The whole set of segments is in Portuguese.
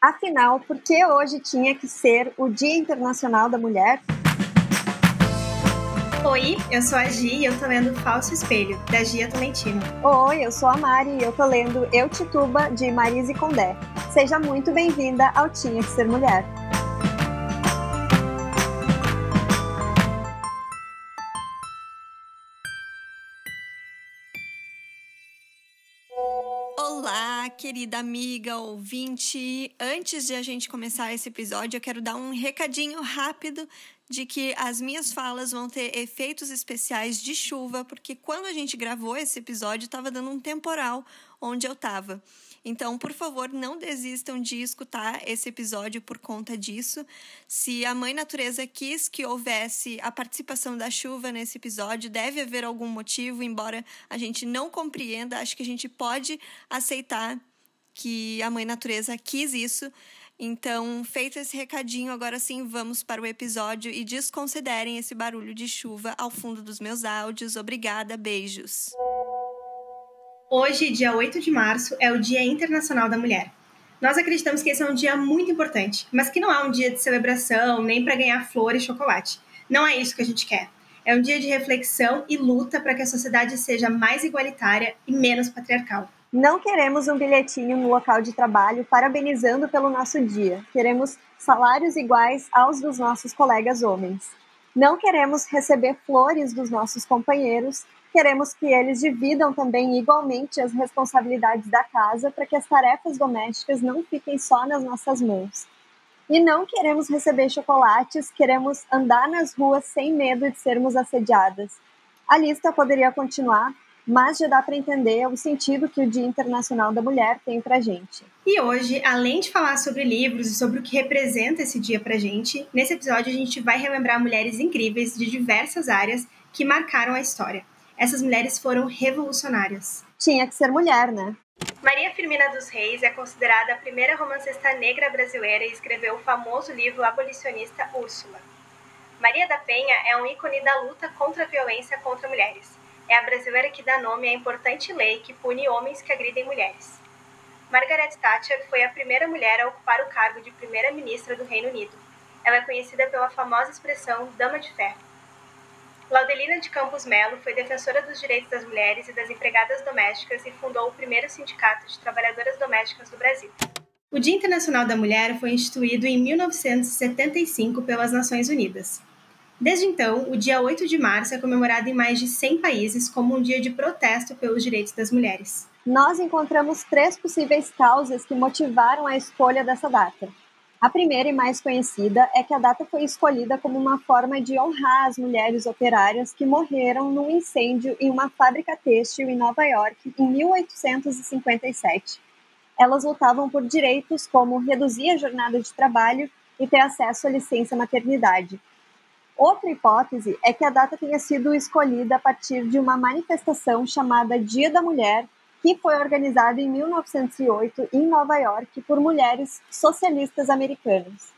Afinal, por que hoje tinha que ser o Dia Internacional da Mulher? Oi, eu sou a Gi e eu tô lendo Falso Espelho, da Gia Tolentino. Oi, eu sou a Mari e eu tô lendo Eu Tituba, de Marise Condé. Seja muito bem-vinda ao Tinha que Ser Mulher. Querida amiga ouvinte. Antes de a gente começar esse episódio, eu quero dar um recadinho rápido de que as minhas falas vão ter efeitos especiais de chuva, porque quando a gente gravou esse episódio, estava dando um temporal onde eu estava. Então, por favor, não desistam de escutar esse episódio por conta disso. Se a Mãe Natureza quis que houvesse a participação da chuva nesse episódio, deve haver algum motivo, embora a gente não compreenda, acho que a gente pode aceitar que a Mãe Natureza quis isso. Então, feito esse recadinho, agora sim vamos para o episódio e desconsiderem esse barulho de chuva ao fundo dos meus áudios. Obrigada, beijos. Hoje, dia 8 de março, é o Dia Internacional da Mulher. Nós acreditamos que esse é um dia muito importante, mas que não é um dia de celebração nem para ganhar flores e chocolate. Não é isso que a gente quer. É um dia de reflexão e luta para que a sociedade seja mais igualitária e menos patriarcal. Não queremos um bilhetinho no local de trabalho parabenizando pelo nosso dia. Queremos salários iguais aos dos nossos colegas homens. Não queremos receber flores dos nossos companheiros queremos que eles dividam também igualmente as responsabilidades da casa para que as tarefas domésticas não fiquem só nas nossas mãos. E não queremos receber chocolates, queremos andar nas ruas sem medo de sermos assediadas. A lista poderia continuar, mas já dá para entender o sentido que o Dia Internacional da Mulher tem para gente. E hoje, além de falar sobre livros e sobre o que representa esse dia para gente, nesse episódio a gente vai relembrar mulheres incríveis de diversas áreas que marcaram a história essas mulheres foram revolucionárias. Tinha que ser mulher, né? Maria Firmina dos Reis é considerada a primeira romancista negra brasileira e escreveu o famoso livro abolicionista Úrsula. Maria da Penha é um ícone da luta contra a violência contra mulheres. É a brasileira que dá nome à importante lei que pune homens que agridem mulheres. Margaret Thatcher foi a primeira mulher a ocupar o cargo de primeira-ministra do Reino Unido. Ela é conhecida pela famosa expressão Dama de Ferro. Laudelina de Campos Melo foi defensora dos direitos das mulheres e das empregadas domésticas e fundou o primeiro sindicato de trabalhadoras domésticas do Brasil. O Dia Internacional da Mulher foi instituído em 1975 pelas Nações Unidas. Desde então, o dia 8 de março é comemorado em mais de 100 países como um dia de protesto pelos direitos das mulheres. Nós encontramos três possíveis causas que motivaram a escolha dessa data. A primeira e mais conhecida é que a data foi escolhida como uma forma de honrar as mulheres operárias que morreram num incêndio em uma fábrica têxtil em Nova York em 1857. Elas lutavam por direitos como reduzir a jornada de trabalho e ter acesso à licença maternidade. Outra hipótese é que a data tenha sido escolhida a partir de uma manifestação chamada Dia da Mulher, que foi organizado em 1908 em Nova York por mulheres socialistas americanas.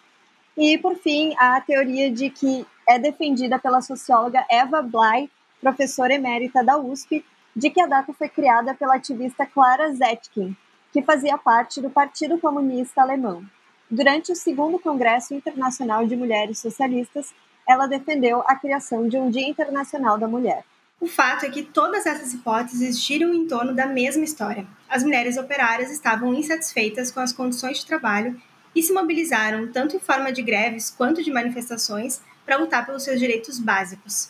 E, por fim, a teoria de que é defendida pela socióloga Eva Bly, professora emérita da USP, de que a data foi criada pela ativista Clara Zetkin, que fazia parte do Partido Comunista Alemão. Durante o segundo Congresso Internacional de Mulheres Socialistas, ela defendeu a criação de um Dia Internacional da Mulher. O fato é que todas essas hipóteses giram em torno da mesma história. As mulheres operárias estavam insatisfeitas com as condições de trabalho e se mobilizaram tanto em forma de greves quanto de manifestações para lutar pelos seus direitos básicos.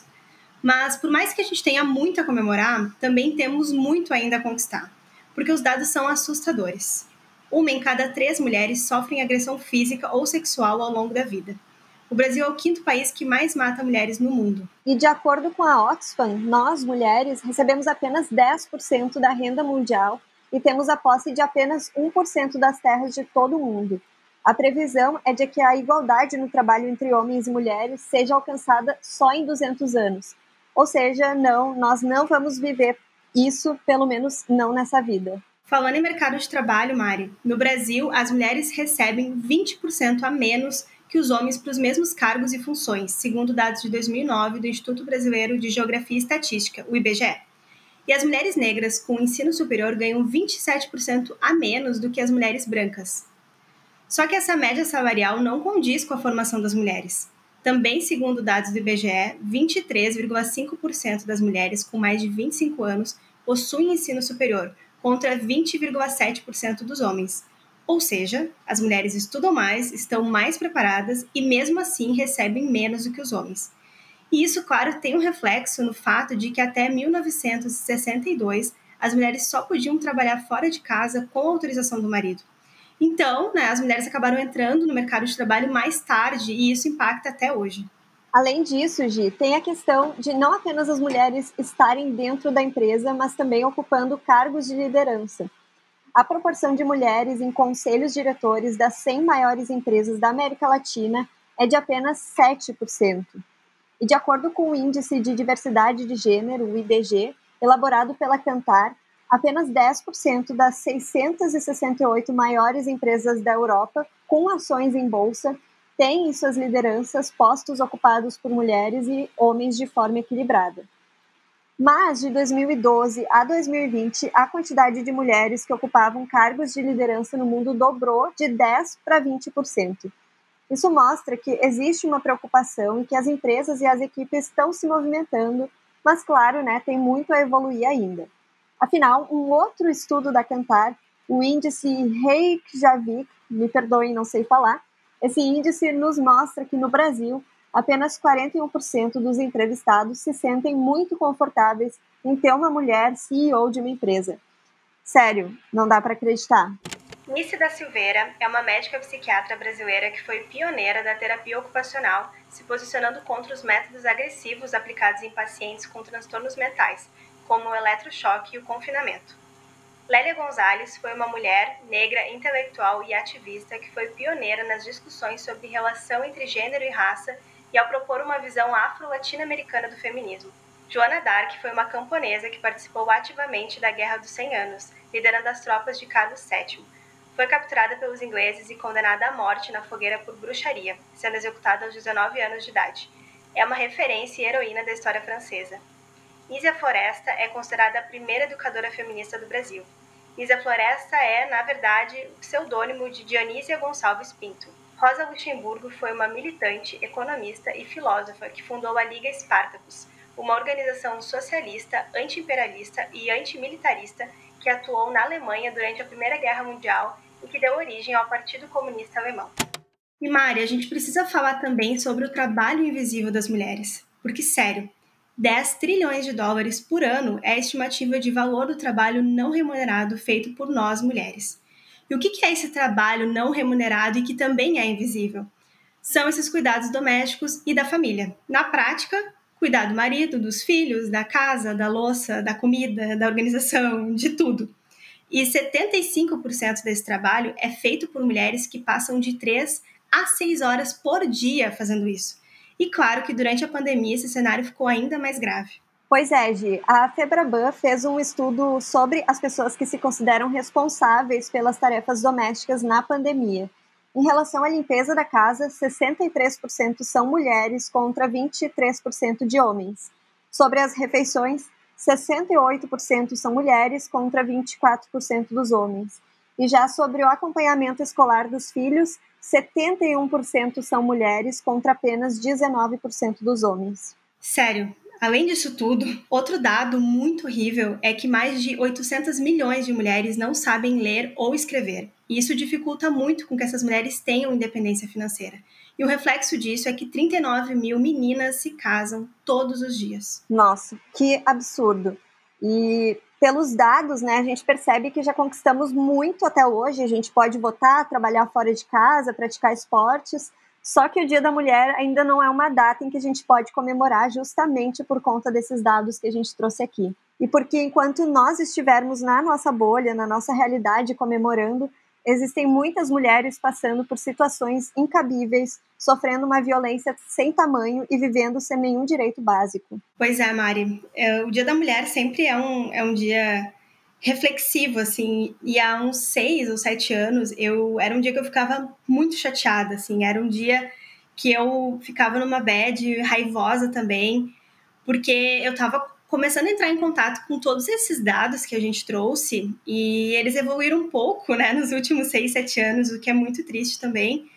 Mas, por mais que a gente tenha muito a comemorar, também temos muito ainda a conquistar, porque os dados são assustadores. Uma em cada três mulheres sofrem agressão física ou sexual ao longo da vida. O Brasil é o quinto país que mais mata mulheres no mundo. E de acordo com a Oxfam, nós, mulheres, recebemos apenas 10% da renda mundial e temos a posse de apenas 1% das terras de todo o mundo. A previsão é de que a igualdade no trabalho entre homens e mulheres seja alcançada só em 200 anos. Ou seja, não, nós não vamos viver isso, pelo menos não nessa vida. Falando em mercado de trabalho, Mari, no Brasil as mulheres recebem 20% a menos que os homens para os mesmos cargos e funções, segundo dados de 2009 do Instituto Brasileiro de Geografia e Estatística, o IBGE. E as mulheres negras com ensino superior ganham 27% a menos do que as mulheres brancas. Só que essa média salarial não condiz com a formação das mulheres. Também, segundo dados do IBGE, 23,5% das mulheres com mais de 25 anos possuem ensino superior, contra 20,7% dos homens. Ou seja, as mulheres estudam mais, estão mais preparadas e, mesmo assim, recebem menos do que os homens. E isso, claro, tem um reflexo no fato de que até 1962 as mulheres só podiam trabalhar fora de casa com autorização do marido. Então, né, as mulheres acabaram entrando no mercado de trabalho mais tarde e isso impacta até hoje. Além disso, Gi, tem a questão de não apenas as mulheres estarem dentro da empresa, mas também ocupando cargos de liderança. A proporção de mulheres em conselhos diretores das 100 maiores empresas da América Latina é de apenas 7%. E de acordo com o Índice de Diversidade de Gênero, o IDG, elaborado pela Cantar, apenas 10% das 668 maiores empresas da Europa com ações em bolsa têm em suas lideranças postos ocupados por mulheres e homens de forma equilibrada. Mas de 2012 a 2020, a quantidade de mulheres que ocupavam cargos de liderança no mundo dobrou de 10 para 20%. Isso mostra que existe uma preocupação e que as empresas e as equipes estão se movimentando, mas claro, né, tem muito a evoluir ainda. Afinal, um outro estudo da Cantar, o índice Reykjavik, me perdoem, não sei falar, esse índice nos mostra que no Brasil, apenas 41% dos entrevistados se sentem muito confortáveis em ter uma mulher CEO de uma empresa. Sério, não dá para acreditar. Nice da Silveira é uma médica psiquiatra brasileira que foi pioneira da terapia ocupacional, se posicionando contra os métodos agressivos aplicados em pacientes com transtornos mentais, como o eletrochoque e o confinamento. Lélia Gonzalez foi uma mulher negra intelectual e ativista que foi pioneira nas discussões sobre relação entre gênero e raça e ao propor uma visão afro-latino-americana do feminismo. Joana Dark foi uma camponesa que participou ativamente da Guerra dos Cem Anos, liderando as tropas de Carlos VII. Foi capturada pelos ingleses e condenada à morte na fogueira por bruxaria, sendo executada aos 19 anos de idade. É uma referência e heroína da história francesa. Nízia Floresta é considerada a primeira educadora feminista do Brasil. Nízia Floresta é, na verdade, o pseudônimo de Dionísia Gonçalves Pinto. Rosa Luxemburgo foi uma militante, economista e filósofa que fundou a Liga Espartacus, uma organização socialista, anti-imperialista e antimilitarista que atuou na Alemanha durante a Primeira Guerra Mundial e que deu origem ao Partido Comunista Alemão. E Mari, a gente precisa falar também sobre o trabalho invisível das mulheres, porque sério, 10 trilhões de dólares por ano é a estimativa de valor do trabalho não remunerado feito por nós mulheres. E o que é esse trabalho não remunerado e que também é invisível? São esses cuidados domésticos e da família. Na prática, cuidar do marido, dos filhos, da casa, da louça, da comida, da organização, de tudo. E 75% desse trabalho é feito por mulheres que passam de 3 a 6 horas por dia fazendo isso. E claro que durante a pandemia esse cenário ficou ainda mais grave. Pois é, Gi. A Febraban fez um estudo sobre as pessoas que se consideram responsáveis pelas tarefas domésticas na pandemia. Em relação à limpeza da casa, 63% são mulheres contra 23% de homens. Sobre as refeições, 68% são mulheres contra 24% dos homens. E já sobre o acompanhamento escolar dos filhos, 71% são mulheres contra apenas 19% dos homens. Sério, além disso tudo, outro dado muito horrível é que mais de 800 milhões de mulheres não sabem ler ou escrever. E isso dificulta muito com que essas mulheres tenham independência financeira. E o reflexo disso é que 39 mil meninas se casam todos os dias. Nossa, que absurdo! E pelos dados, né, a gente percebe que já conquistamos muito até hoje. A gente pode votar, trabalhar fora de casa, praticar esportes. Só que o Dia da Mulher ainda não é uma data em que a gente pode comemorar justamente por conta desses dados que a gente trouxe aqui. E porque enquanto nós estivermos na nossa bolha, na nossa realidade comemorando, existem muitas mulheres passando por situações incabíveis, sofrendo uma violência sem tamanho e vivendo sem nenhum direito básico. Pois é, Mari. É, o Dia da Mulher sempre é um, é um dia reflexivo, assim, e há uns seis ou sete anos, eu era um dia que eu ficava muito chateada, assim, era um dia que eu ficava numa bad raivosa também, porque eu tava começando a entrar em contato com todos esses dados que a gente trouxe, e eles evoluíram um pouco né, nos últimos seis, sete anos, o que é muito triste também.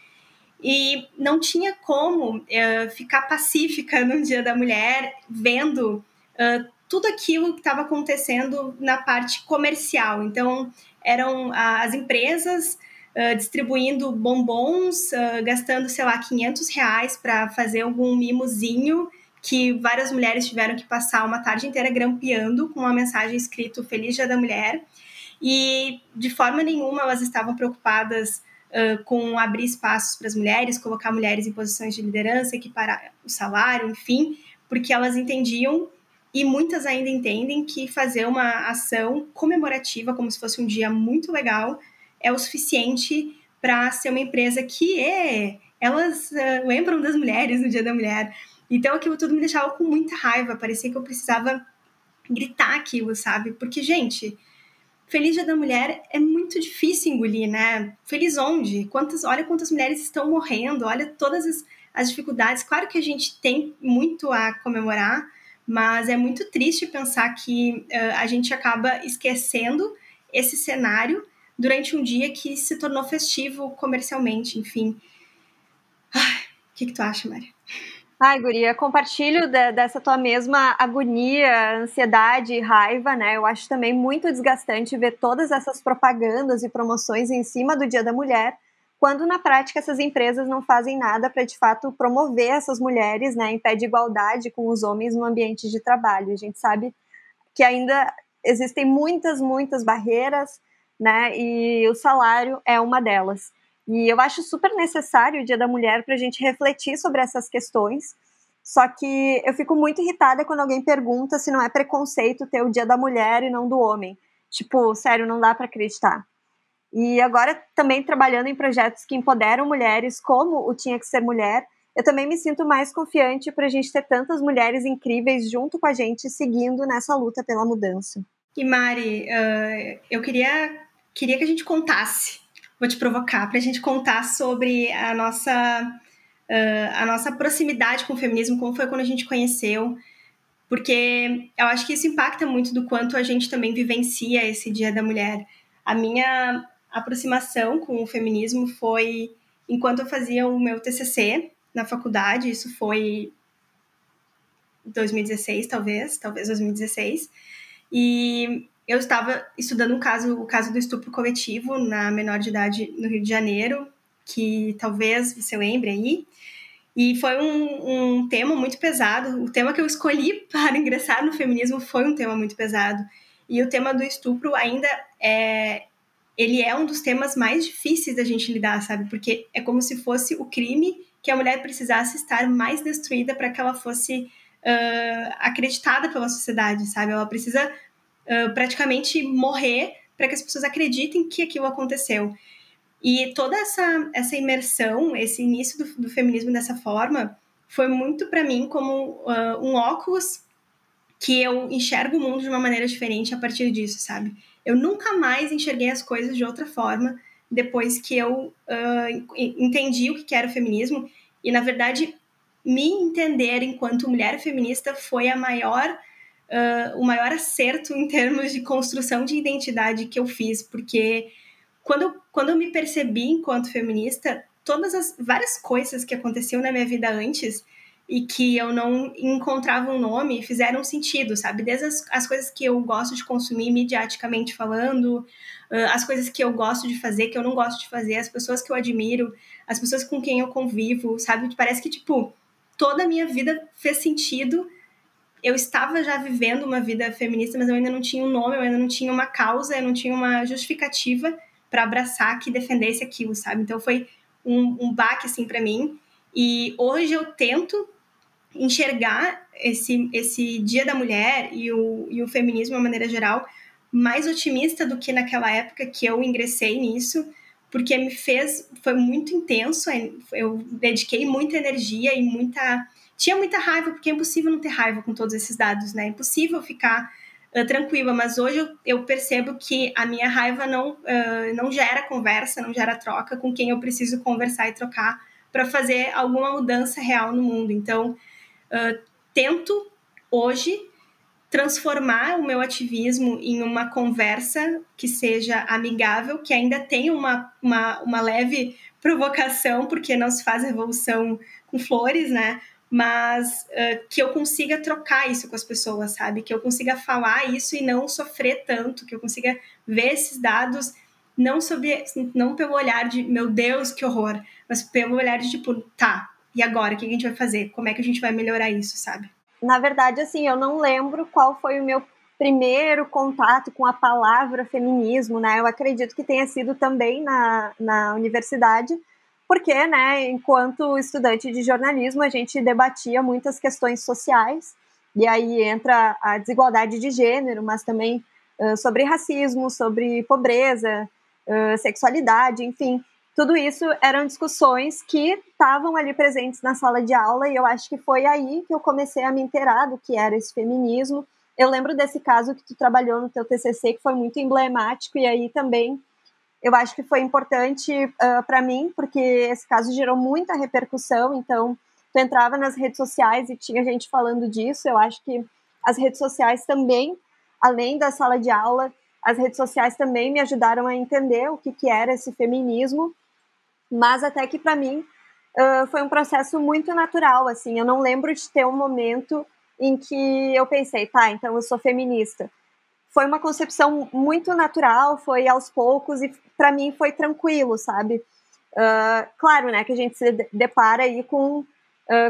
E não tinha como uh, ficar pacífica no Dia da Mulher, vendo uh, tudo aquilo que estava acontecendo na parte comercial. Então, eram as empresas uh, distribuindo bombons, gastando, sei lá, 500 reais para fazer algum mimozinho que várias mulheres tiveram que passar uma tarde inteira grampeando com uma mensagem escrito Feliz Dia da Mulher. E de forma nenhuma elas estavam preocupadas uh, com abrir espaços para as mulheres, colocar mulheres em posições de liderança, equiparar o salário, enfim, porque elas entendiam e muitas ainda entendem que fazer uma ação comemorativa, como se fosse um dia muito legal, é o suficiente para ser uma empresa que é. Elas uh, lembram das mulheres no Dia da Mulher. Então aquilo tudo me deixava com muita raiva, parecia que eu precisava gritar aquilo, sabe? Porque, gente, Feliz Dia da Mulher é muito difícil engolir, né? Feliz onde? Quantas, olha quantas mulheres estão morrendo, olha todas as, as dificuldades. Claro que a gente tem muito a comemorar, mas é muito triste pensar que uh, a gente acaba esquecendo esse cenário durante um dia que se tornou festivo comercialmente, enfim. O que, que tu acha, Maria? Ai, Guria, compartilho de, dessa tua mesma agonia, ansiedade e raiva, né? Eu acho também muito desgastante ver todas essas propagandas e promoções em cima do Dia da Mulher, quando na prática essas empresas não fazem nada para de fato promover essas mulheres, né, em pé de igualdade com os homens no ambiente de trabalho. A gente sabe que ainda existem muitas, muitas barreiras, né, e o salário é uma delas. E eu acho super necessário o Dia da Mulher para a gente refletir sobre essas questões. Só que eu fico muito irritada quando alguém pergunta se não é preconceito ter o Dia da Mulher e não do homem. Tipo, sério, não dá para acreditar. E agora também trabalhando em projetos que empoderam mulheres, como o Tinha que Ser Mulher, eu também me sinto mais confiante para a gente ter tantas mulheres incríveis junto com a gente, seguindo nessa luta pela mudança. E Mari, uh, eu queria, queria que a gente contasse vou te provocar para a gente contar sobre a nossa, uh, a nossa proximidade com o feminismo, como foi quando a gente conheceu, porque eu acho que isso impacta muito do quanto a gente também vivencia esse Dia da Mulher. A minha aproximação com o feminismo foi enquanto eu fazia o meu TCC na faculdade, isso foi 2016, talvez, talvez 2016. E eu estava estudando um caso, o caso do estupro coletivo na menor de idade no Rio de Janeiro, que talvez você lembre aí. E foi um, um tema muito pesado. O tema que eu escolhi para ingressar no feminismo foi um tema muito pesado. E o tema do estupro ainda é. Ele é um dos temas mais difíceis da gente lidar, sabe? Porque é como se fosse o crime que a mulher precisasse estar mais destruída para que ela fosse uh, acreditada pela sociedade, sabe? Ela precisa praticamente morrer para que as pessoas acreditem que aquilo aconteceu. E toda essa, essa imersão, esse início do, do feminismo dessa forma, foi muito para mim como uh, um óculos que eu enxergo o mundo de uma maneira diferente a partir disso, sabe? Eu nunca mais enxerguei as coisas de outra forma depois que eu uh, entendi o que era o feminismo. E, na verdade, me entender enquanto mulher feminista foi a maior uh, o maior acerto em termos de construção de identidade que eu fiz, porque quando, quando eu me percebi enquanto feminista, todas as várias coisas que aconteciam na minha vida antes e que eu não encontrava um nome fizeram sentido, sabe? Desde as, as coisas que eu gosto de consumir mediaticamente falando, as coisas que eu gosto de fazer, que eu não gosto de fazer, as pessoas que eu admiro, as pessoas com quem eu convivo, sabe? Parece que, tipo, toda a minha vida fez sentido eu estava já vivendo uma vida feminista, mas eu ainda não tinha um nome, eu ainda não tinha uma causa, eu não tinha uma justificativa para abraçar que defendesse aquilo, sabe? Então foi um, um baque assim para mim. E hoje eu tento enxergar esse, esse Dia da Mulher e o, e o feminismo de uma maneira geral mais otimista do que naquela época que eu ingressei nisso, porque me fez, foi muito intenso, eu dediquei muita energia e muita tinha muita raiva, porque é impossível não ter raiva com todos esses dados, né? É impossível ficar uh, tranquila, mas hoje eu, eu, percebo que a minha raiva não, uh, não gera conversa, não gera troca com quem eu preciso conversar e trocar para fazer alguma mudança real no mundo. Então, uh, tento hoje transformar o meu ativismo em uma conversa que seja amigável, que ainda tenha uma, uma, uma leve provocação, porque não se faz revolução com flores, né? Mas uh, que eu consiga trocar isso com as pessoas, sabe? Que eu consiga falar isso e não sofrer tanto, que eu consiga ver esses dados não sobre não pelo olhar de meu Deus, que horror, mas pelo olhar de tipo, tá, e agora? O que a gente vai fazer? Como é que a gente vai melhorar isso, sabe? Na verdade, assim, eu não lembro qual foi o meu primeiro contato com a palavra feminismo, né? Eu acredito que tenha sido também na, na universidade, porque, né, enquanto estudante de jornalismo, a gente debatia muitas questões sociais, e aí entra a desigualdade de gênero, mas também uh, sobre racismo, sobre pobreza, uh, sexualidade, enfim. Tudo isso eram discussões que estavam ali presentes na sala de aula, e eu acho que foi aí que eu comecei a me inteirar do que era esse feminismo. Eu lembro desse caso que tu trabalhou no teu TCC, que foi muito emblemático, e aí também eu acho que foi importante uh, para mim, porque esse caso gerou muita repercussão, então tu entrava nas redes sociais e tinha gente falando disso, eu acho que as redes sociais também, além da sala de aula, as redes sociais também me ajudaram a entender o que, que era esse feminismo, mas até que para mim uh, foi um processo muito natural, assim, eu não lembro de ter um momento em que eu pensei, tá, então eu sou feminista. Foi uma concepção muito natural, foi aos poucos e para mim foi tranquilo, sabe? Uh, claro, né, que a gente se depara aí com uh,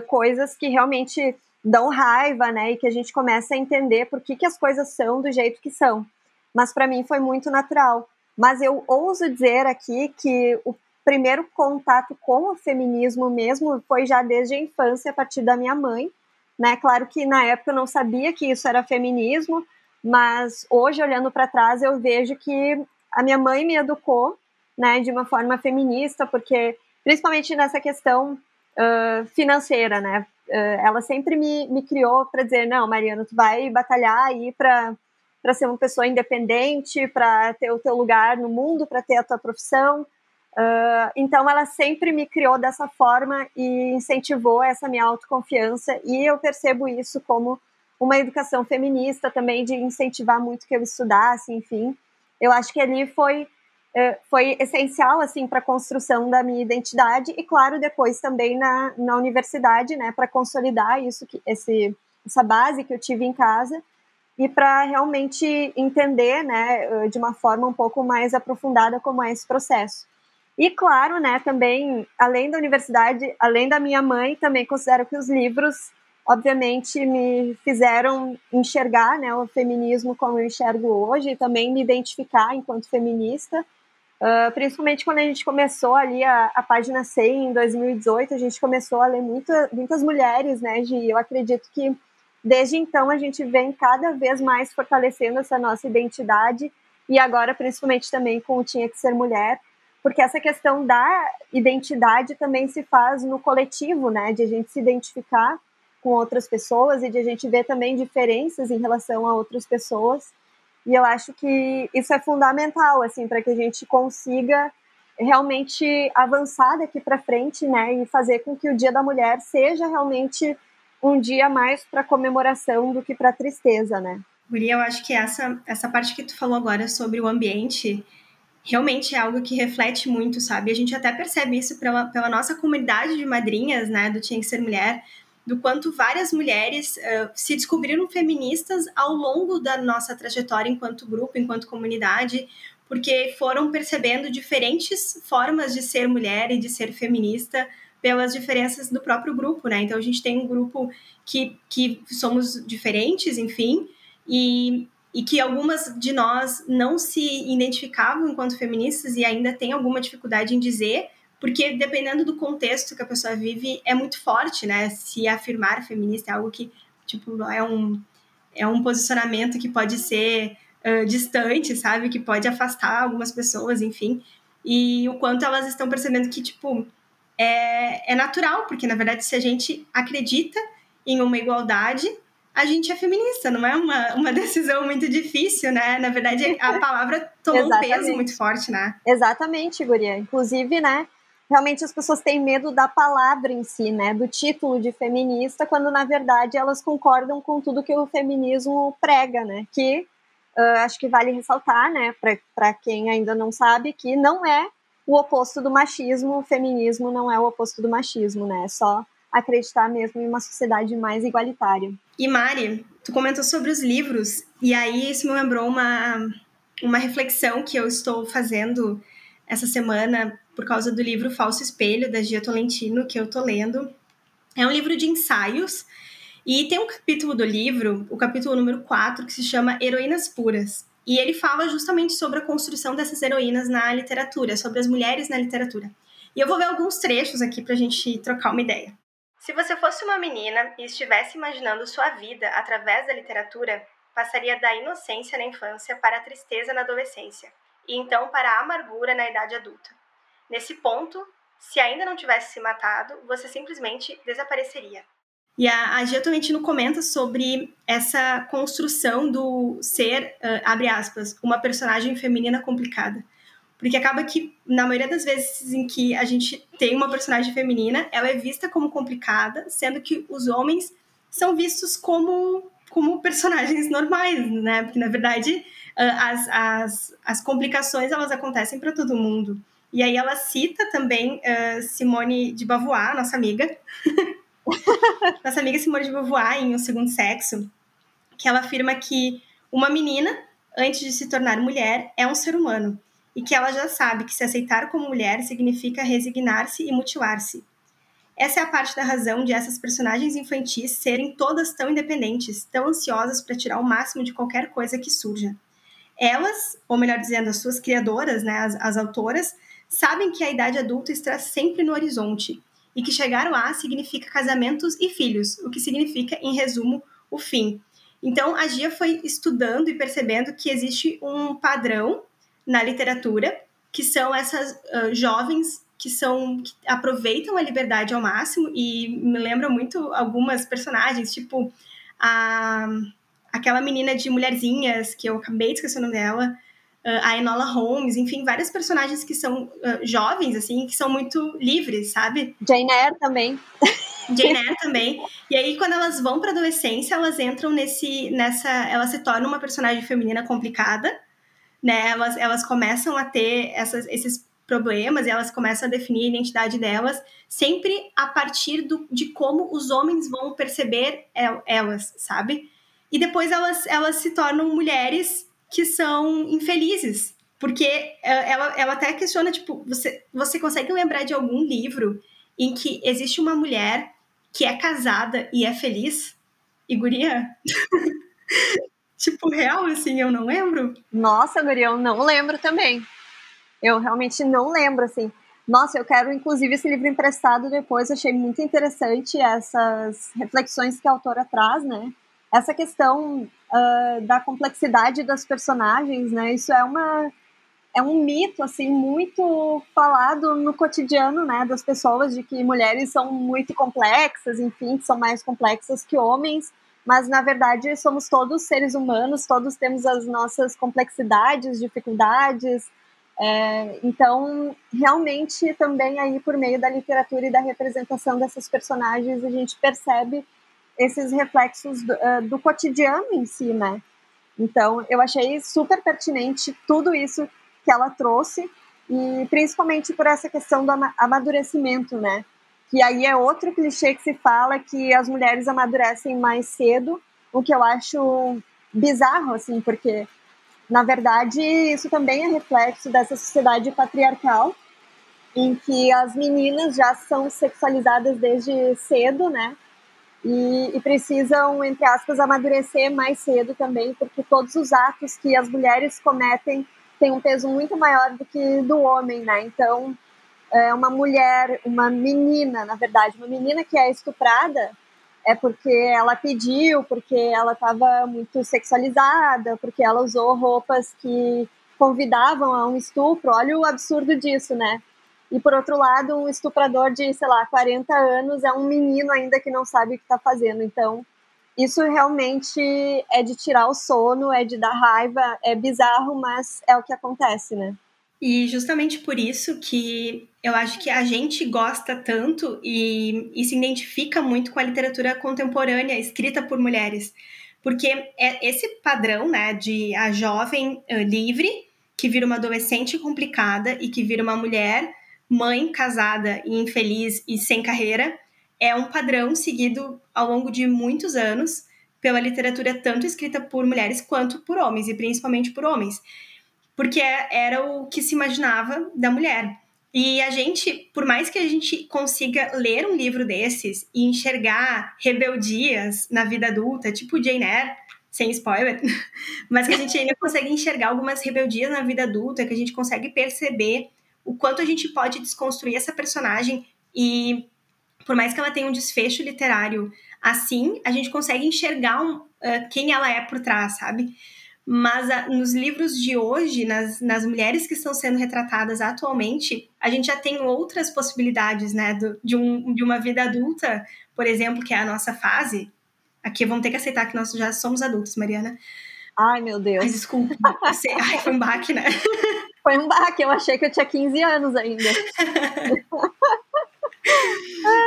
coisas que realmente dão raiva, né, e que a gente começa a entender por que, que as coisas são do jeito que são mas para mim foi muito natural. Mas eu ouso dizer aqui que o primeiro contato com o feminismo mesmo foi já desde a infância, a partir da minha mãe. Né? Claro que na época eu não sabia que isso era feminismo, mas hoje, olhando para trás, eu vejo que a minha mãe me educou né, de uma forma feminista, porque principalmente nessa questão uh, financeira, né? Uh, ela sempre me, me criou para dizer: não, Mariana, tu vai batalhar aí para para ser uma pessoa independente, para ter o teu lugar no mundo, para ter a tua profissão. Uh, então, ela sempre me criou dessa forma e incentivou essa minha autoconfiança. E eu percebo isso como uma educação feminista também, de incentivar muito que eu estudasse, enfim. Eu acho que ali foi, uh, foi essencial, assim, para a construção da minha identidade e, claro, depois também na, na universidade, né, para consolidar isso, que, esse, essa base que eu tive em casa e para realmente entender, né, de uma forma um pouco mais aprofundada como é esse processo. E claro, né, também, além da universidade, além da minha mãe, também considero que os livros, obviamente, me fizeram enxergar, né, o feminismo como eu enxergo hoje e também me identificar enquanto feminista. Uh, principalmente quando a gente começou ali a, a página 100 em 2018, a gente começou a ler muita, muitas mulheres, né, de, eu acredito que Desde então, a gente vem cada vez mais fortalecendo essa nossa identidade e agora, principalmente também com o Tinha que Ser Mulher, porque essa questão da identidade também se faz no coletivo, né? De a gente se identificar com outras pessoas e de a gente ver também diferenças em relação a outras pessoas. E eu acho que isso é fundamental, assim, para que a gente consiga realmente avançar daqui para frente, né? E fazer com que o Dia da Mulher seja realmente um dia mais para comemoração do que para tristeza, né? Guria, eu acho que essa, essa parte que tu falou agora sobre o ambiente realmente é algo que reflete muito, sabe? A gente até percebe isso pela, pela nossa comunidade de madrinhas, né, do Tinha que Ser Mulher, do quanto várias mulheres uh, se descobriram feministas ao longo da nossa trajetória enquanto grupo, enquanto comunidade, porque foram percebendo diferentes formas de ser mulher e de ser feminista pelas diferenças do próprio grupo, né? Então a gente tem um grupo que, que somos diferentes, enfim, e, e que algumas de nós não se identificavam enquanto feministas e ainda tem alguma dificuldade em dizer, porque dependendo do contexto que a pessoa vive, é muito forte, né? Se afirmar feminista é algo que, tipo, é um, é um posicionamento que pode ser uh, distante, sabe? Que pode afastar algumas pessoas, enfim. E o quanto elas estão percebendo que, tipo, é, é natural, porque na verdade, se a gente acredita em uma igualdade, a gente é feminista, não é uma, uma decisão muito difícil, né? Na verdade, a palavra tomou um peso muito forte, né? Exatamente, Guria. Inclusive, né? realmente as pessoas têm medo da palavra em si, né, do título de feminista, quando na verdade elas concordam com tudo que o feminismo prega, né, que uh, acho que vale ressaltar, né, para quem ainda não sabe, que não é o oposto do machismo, o feminismo não é o oposto do machismo, né, é só acreditar mesmo em uma sociedade mais igualitária. E Mari, tu comentou sobre os livros, e aí isso me lembrou uma, uma reflexão que eu estou fazendo essa semana por causa do livro Falso Espelho, da Gia Tolentino, que eu tô lendo. É um livro de ensaios, e tem um capítulo do livro, o capítulo número 4, que se chama Heroínas Puras. E ele fala justamente sobre a construção dessas heroínas na literatura, sobre as mulheres na literatura. E eu vou ver alguns trechos aqui para a gente trocar uma ideia. Se você fosse uma menina e estivesse imaginando sua vida através da literatura, passaria da inocência na infância para a tristeza na adolescência, e então para a amargura na idade adulta. Nesse ponto, se ainda não tivesse se matado, você simplesmente desapareceria. E a, a Gia Tolentino comenta sobre essa construção do ser, uh, abre aspas, uma personagem feminina complicada. Porque acaba que, na maioria das vezes em que a gente tem uma personagem feminina, ela é vista como complicada, sendo que os homens são vistos como, como personagens normais, né? Porque, na verdade, as, as, as complicações, elas acontecem para todo mundo. E aí ela cita também uh, Simone de Beauvoir, nossa amiga, nossa amiga Simone de Beauvoir, em O Segundo Sexo, que ela afirma que uma menina, antes de se tornar mulher, é um ser humano e que ela já sabe que se aceitar como mulher significa resignar-se e mutilar-se. Essa é a parte da razão de essas personagens infantis serem todas tão independentes, tão ansiosas para tirar o máximo de qualquer coisa que surja. Elas, ou melhor dizendo, as suas criadoras, né, as, as autoras, sabem que a idade adulta está sempre no horizonte e que chegar lá significa casamentos e filhos, o que significa, em resumo, o fim. Então, a Gia foi estudando e percebendo que existe um padrão na literatura, que são essas uh, jovens que são que aproveitam a liberdade ao máximo e me lembra muito algumas personagens, tipo a aquela menina de Mulherzinhas, que eu acabei de esquecer o nome dela, a Enola Holmes, enfim, vários personagens que são uh, jovens, assim, que são muito livres, sabe? Jane Eyre também. Jane Eyre também. E aí, quando elas vão para adolescência, elas entram nesse, nessa, elas se tornam uma personagem feminina complicada, né? Elas, elas começam a ter essas, esses problemas e elas começam a definir a identidade delas sempre a partir do, de como os homens vão perceber elas, sabe? E depois elas, elas se tornam mulheres que são infelizes. Porque é, ela, ela até questiona, tipo, você, você consegue lembrar de algum livro em que existe uma mulher que é casada e é feliz? E guria? tipo, real, assim, eu não lembro. Nossa, guria, eu não lembro também. Eu realmente não lembro, assim. Nossa, eu quero inclusive esse livro emprestado depois. Achei muito interessante essas reflexões que a autora traz, né? essa questão uh, da complexidade das personagens, né? Isso é uma é um mito assim muito falado no cotidiano, né, das pessoas de que mulheres são muito complexas, enfim, que são mais complexas que homens, mas na verdade somos todos seres humanos, todos temos as nossas complexidades, dificuldades. É, então, realmente, também aí por meio da literatura e da representação dessas personagens, a gente percebe esses reflexos do, do cotidiano em si, né? Então, eu achei super pertinente tudo isso que ela trouxe, e principalmente por essa questão do amadurecimento, né? Que aí é outro clichê que se fala que as mulheres amadurecem mais cedo, o que eu acho bizarro, assim, porque na verdade isso também é reflexo dessa sociedade patriarcal, em que as meninas já são sexualizadas desde cedo, né? e, e, precisam, entre aspas, amadurecer mais cedo também, porque todos os atos que as mulheres cometem têm um peso muito maior do que do homem, né? Então, é uma mulher, uma menina, na verdade, uma menina que é estuprada é porque ela pediu, porque ela estava muito sexualizada, porque ela usou roupas que convidavam a um estupro. Olha o absurdo disso, né? E por outro lado, um estuprador de, sei lá, 40 anos é um menino ainda que não sabe o que está fazendo. Então, isso realmente é de tirar o sono, é de dar raiva, é bizarro, mas é o que acontece, né? E justamente por isso que eu acho que a gente gosta tanto e, e se identifica muito com a literatura contemporânea escrita por mulheres. Porque é esse padrão, né, de a jovem uh, livre que vira uma adolescente complicada e que vira uma mulher, mãe, casada e infeliz e sem carreira, é um padrão seguido ao longo de muitos anos pela literatura tanto escrita por mulheres quanto por homens, e principalmente por homens porque era o que se imaginava da mulher. E a gente, por mais que a gente consiga ler um livro desses e enxergar rebeldias na vida adulta, tipo Jane Eyre, sem spoiler, mas que a gente ainda consegue enxergar algumas rebeldias na vida adulta, que a gente consegue perceber o quanto a gente pode desconstruir essa personagem e por mais que ela tenha um desfecho literário assim, a gente consegue enxergar um, uh, quem ela é por trás, sabe? Mas a, nos livros de hoje, nas, nas mulheres que estão sendo retratadas atualmente, a gente já tem outras possibilidades, né? Do, de, um, de uma vida adulta, por exemplo, que é a nossa fase. Aqui vamos ter que aceitar que nós já somos adultos, Mariana. Ai, meu Deus. Ai, desculpa. Ai, foi um baque, né? Foi um baque, eu achei que eu tinha 15 anos ainda.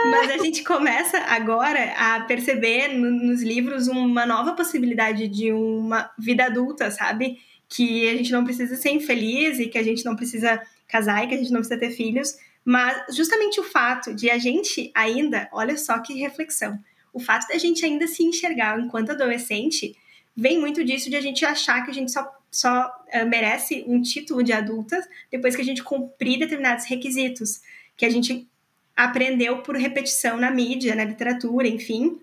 Mas a gente começa agora a perceber no, nos livros uma nova possibilidade de uma vida adulta, sabe? Que a gente não precisa ser infeliz e que a gente não precisa casar e que a gente não precisa ter filhos. Mas justamente o fato de a gente ainda, olha só que reflexão, o fato da gente ainda se enxergar enquanto adolescente vem muito disso de a gente achar que a gente só, só uh, merece um título de adulta depois que a gente cumprir determinados requisitos. Que a gente aprendeu por repetição na mídia, na literatura, enfim.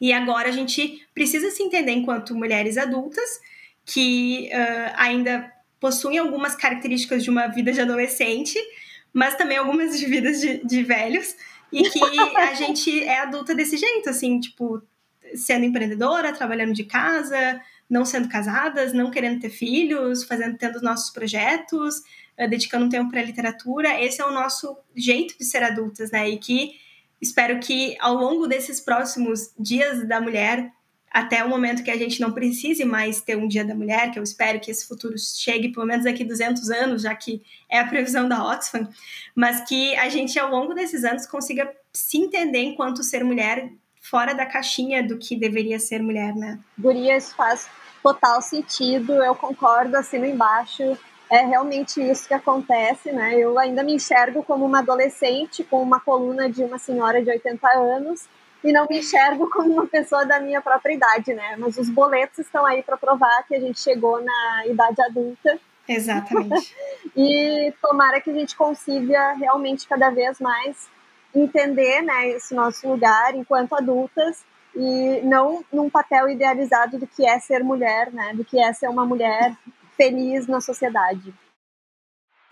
E agora a gente precisa se entender enquanto mulheres adultas que uh, ainda possuem algumas características de uma vida de adolescente, mas também algumas de vidas de, de velhos, e que a gente é adulta desse jeito, assim, tipo, sendo empreendedora, trabalhando de casa, não sendo casadas, não querendo ter filhos, fazendo tendo nossos projetos, dedicando um tempo para a literatura. Esse é o nosso jeito de ser adultas, né? E que espero que ao longo desses próximos dias da mulher, até o momento que a gente não precise mais ter um dia da mulher, que eu espero que esse futuro chegue pelo menos daqui 200 anos, já que é a previsão da Oxfam, mas que a gente ao longo desses anos consiga se entender enquanto ser mulher fora da caixinha do que deveria ser mulher, né? Guria, isso faz total sentido, eu concordo, assino embaixo. É realmente isso que acontece, né? Eu ainda me enxergo como uma adolescente com uma coluna de uma senhora de 80 anos e não me enxergo como uma pessoa da minha própria idade, né? Mas os boletos estão aí para provar que a gente chegou na idade adulta. Exatamente. e tomara que a gente consiga realmente cada vez mais entender, né, esse nosso lugar enquanto adultas e não num papel idealizado do que é ser mulher, né? Do que é ser uma mulher feliz na sociedade.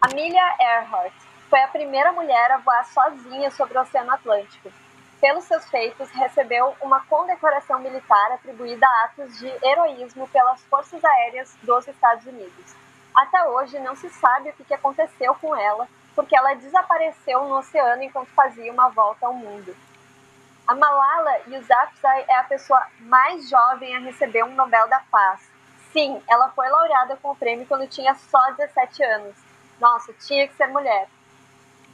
Amelia Earhart foi a primeira mulher a voar sozinha sobre o Oceano Atlântico. Pelos seus feitos, recebeu uma condecoração militar atribuída a atos de heroísmo pelas Forças Aéreas dos Estados Unidos. Até hoje não se sabe o que aconteceu com ela, porque ela desapareceu no oceano enquanto fazia uma volta ao mundo. A Malala Yousafzai é a pessoa mais jovem a receber um Nobel da Paz. Sim, ela foi laureada com o prêmio quando tinha só 17 anos. Nossa, tinha que ser mulher.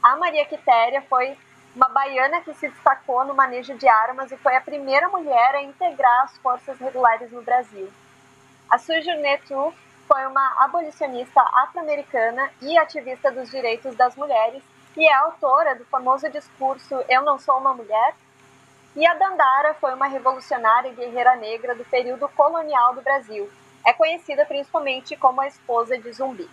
A Maria Quitéria foi uma baiana que se destacou no manejo de armas e foi a primeira mulher a integrar as forças regulares no Brasil. A Sujournet foi uma abolicionista afro-americana e ativista dos direitos das mulheres e é autora do famoso discurso Eu não sou uma mulher, e a Dandara foi uma revolucionária e guerreira negra do período colonial do Brasil. É conhecida principalmente como a esposa de Zumbi.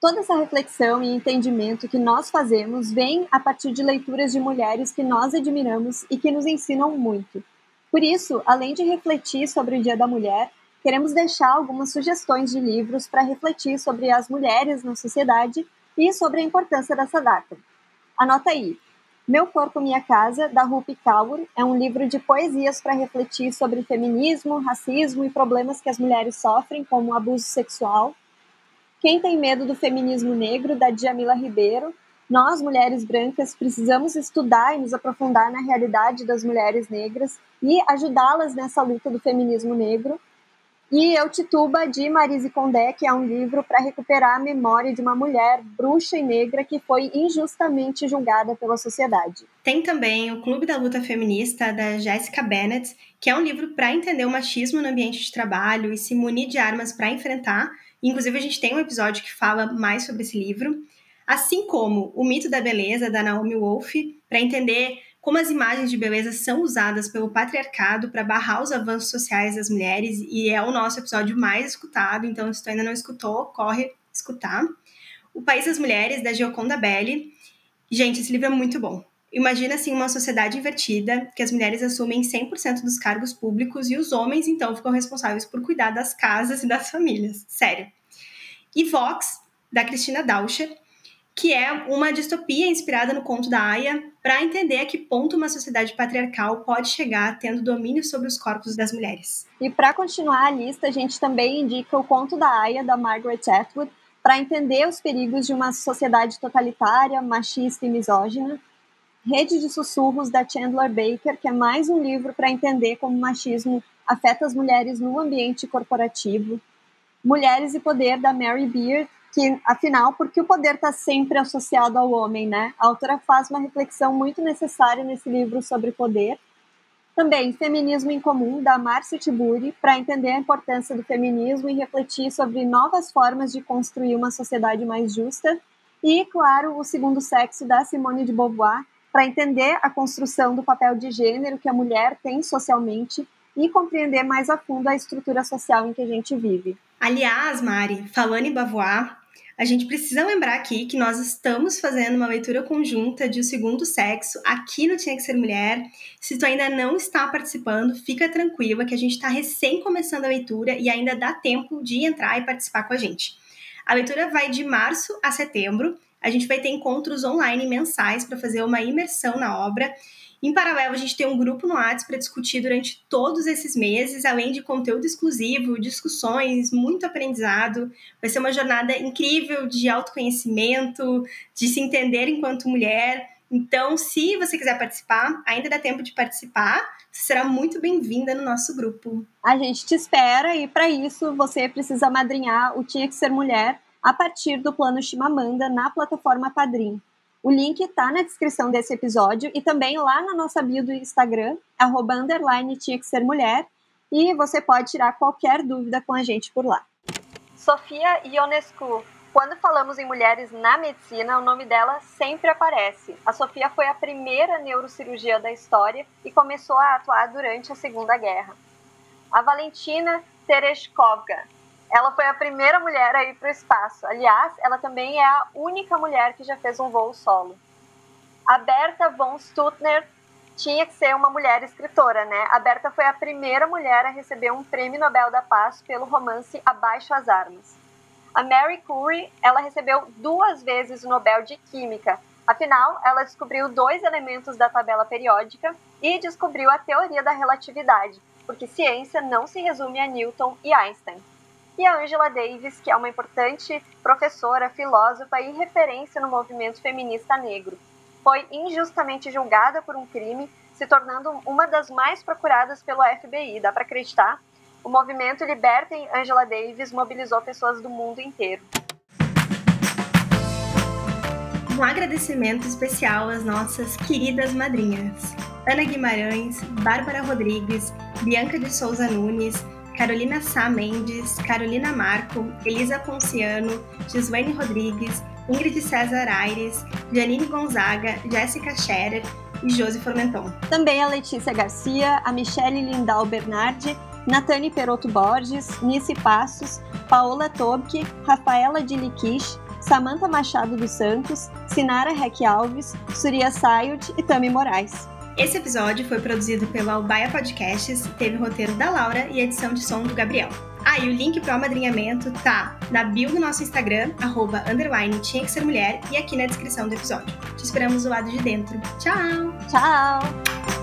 Toda essa reflexão e entendimento que nós fazemos vem a partir de leituras de mulheres que nós admiramos e que nos ensinam muito. Por isso, além de refletir sobre o Dia da Mulher, queremos deixar algumas sugestões de livros para refletir sobre as mulheres na sociedade e sobre a importância dessa data. Anota aí: meu Corpo Minha Casa, da Rupi Kaur, é um livro de poesias para refletir sobre feminismo, racismo e problemas que as mulheres sofrem, como abuso sexual. Quem tem medo do feminismo negro, da Djamila Ribeiro. Nós, mulheres brancas, precisamos estudar e nos aprofundar na realidade das mulheres negras e ajudá-las nessa luta do feminismo negro. E Eu Tituba, de Marise Condé, que é um livro para recuperar a memória de uma mulher bruxa e negra que foi injustamente julgada pela sociedade. Tem também o Clube da Luta Feminista, da Jessica Bennett, que é um livro para entender o machismo no ambiente de trabalho e se munir de armas para enfrentar. Inclusive, a gente tem um episódio que fala mais sobre esse livro. Assim como O Mito da Beleza, da Naomi Wolf, para entender como as imagens de beleza são usadas pelo patriarcado para barrar os avanços sociais das mulheres, e é o nosso episódio mais escutado, então se tu ainda não escutou, corre escutar. O País das Mulheres, da Gioconda Belli. Gente, esse livro é muito bom. Imagina assim uma sociedade invertida, que as mulheres assumem 100% dos cargos públicos e os homens então ficam responsáveis por cuidar das casas e das famílias. Sério. E Vox, da Cristina Dauscher, que é uma distopia inspirada no conto da Aya, para entender a que ponto uma sociedade patriarcal pode chegar tendo domínio sobre os corpos das mulheres. E para continuar a lista, a gente também indica o conto da Aya, da Margaret Atwood, para entender os perigos de uma sociedade totalitária, machista e misógina. Rede de Sussurros, da Chandler Baker, que é mais um livro para entender como o machismo afeta as mulheres no ambiente corporativo. Mulheres e Poder, da Mary Beard, que, afinal, porque o poder está sempre associado ao homem, né? A autora faz uma reflexão muito necessária nesse livro sobre poder. Também Feminismo em Comum, da Márcia Tiburi, para entender a importância do feminismo e refletir sobre novas formas de construir uma sociedade mais justa. E, claro, O Segundo Sexo, da Simone de Beauvoir, para entender a construção do papel de gênero que a mulher tem socialmente e compreender mais a fundo a estrutura social em que a gente vive. Aliás, Mari, falando em Beauvoir, a gente precisa lembrar aqui que nós estamos fazendo uma leitura conjunta de O Segundo Sexo aqui no Tinha Que Ser Mulher. Se tu ainda não está participando, fica tranquila que a gente está recém começando a leitura e ainda dá tempo de entrar e participar com a gente. A leitura vai de março a setembro. A gente vai ter encontros online mensais para fazer uma imersão na obra em paralelo, a gente tem um grupo no WhatsApp para discutir durante todos esses meses, além de conteúdo exclusivo, discussões, muito aprendizado. Vai ser uma jornada incrível de autoconhecimento, de se entender enquanto mulher. Então, se você quiser participar, ainda dá tempo de participar. Você será muito bem-vinda no nosso grupo. A gente te espera e para isso você precisa madrinhar o Tinha que Ser Mulher a partir do plano Chimamanda na plataforma Padrim. O link está na descrição desse episódio e também lá na nossa bio do Instagram, arroba underline tinha que ser mulher, e você pode tirar qualquer dúvida com a gente por lá. Sofia Ionescu. Quando falamos em mulheres na medicina, o nome dela sempre aparece. A Sofia foi a primeira neurocirurgia da história e começou a atuar durante a Segunda Guerra. A Valentina Tereshkovka ela foi a primeira mulher a ir para o espaço. Aliás, ela também é a única mulher que já fez um voo solo. A Berta von Stuttner tinha que ser uma mulher escritora, né? A Berta foi a primeira mulher a receber um prêmio Nobel da Paz pelo romance Abaixo as Armas. A Mary Curie, ela recebeu duas vezes o Nobel de Química. Afinal, ela descobriu dois elementos da tabela periódica e descobriu a teoria da relatividade, porque ciência não se resume a Newton e Einstein e a Angela Davis, que é uma importante professora, filósofa e referência no movimento feminista negro. Foi injustamente julgada por um crime, se tornando uma das mais procuradas pelo FBI, dá para acreditar? O movimento Libertem Angela Davis mobilizou pessoas do mundo inteiro. Um agradecimento especial às nossas queridas madrinhas. Ana Guimarães, Bárbara Rodrigues, Bianca de Souza Nunes, Carolina Sá Mendes, Carolina Marco, Elisa Ponciano, Gislaine Rodrigues, Ingrid César Aires, Janine Gonzaga, Jéssica Scherer e Josi Formenton. Também a Letícia Garcia, a Michele Lindal Bernardi, Natane Perotto Borges, Nice Passos, Paola Tobke, Rafaela Diliquish, Samanta Machado dos Santos, Sinara Reck Alves, Surya Sayud e Tami Moraes. Esse episódio foi produzido pela Albaia Podcasts, teve o roteiro da Laura e edição de som do Gabriel. Ah, e o link para o amadrinhamento tá na bio do nosso Instagram, arroba, underline, tinha que ser mulher, e aqui na descrição do episódio. Te esperamos do lado de dentro. Tchau! Tchau!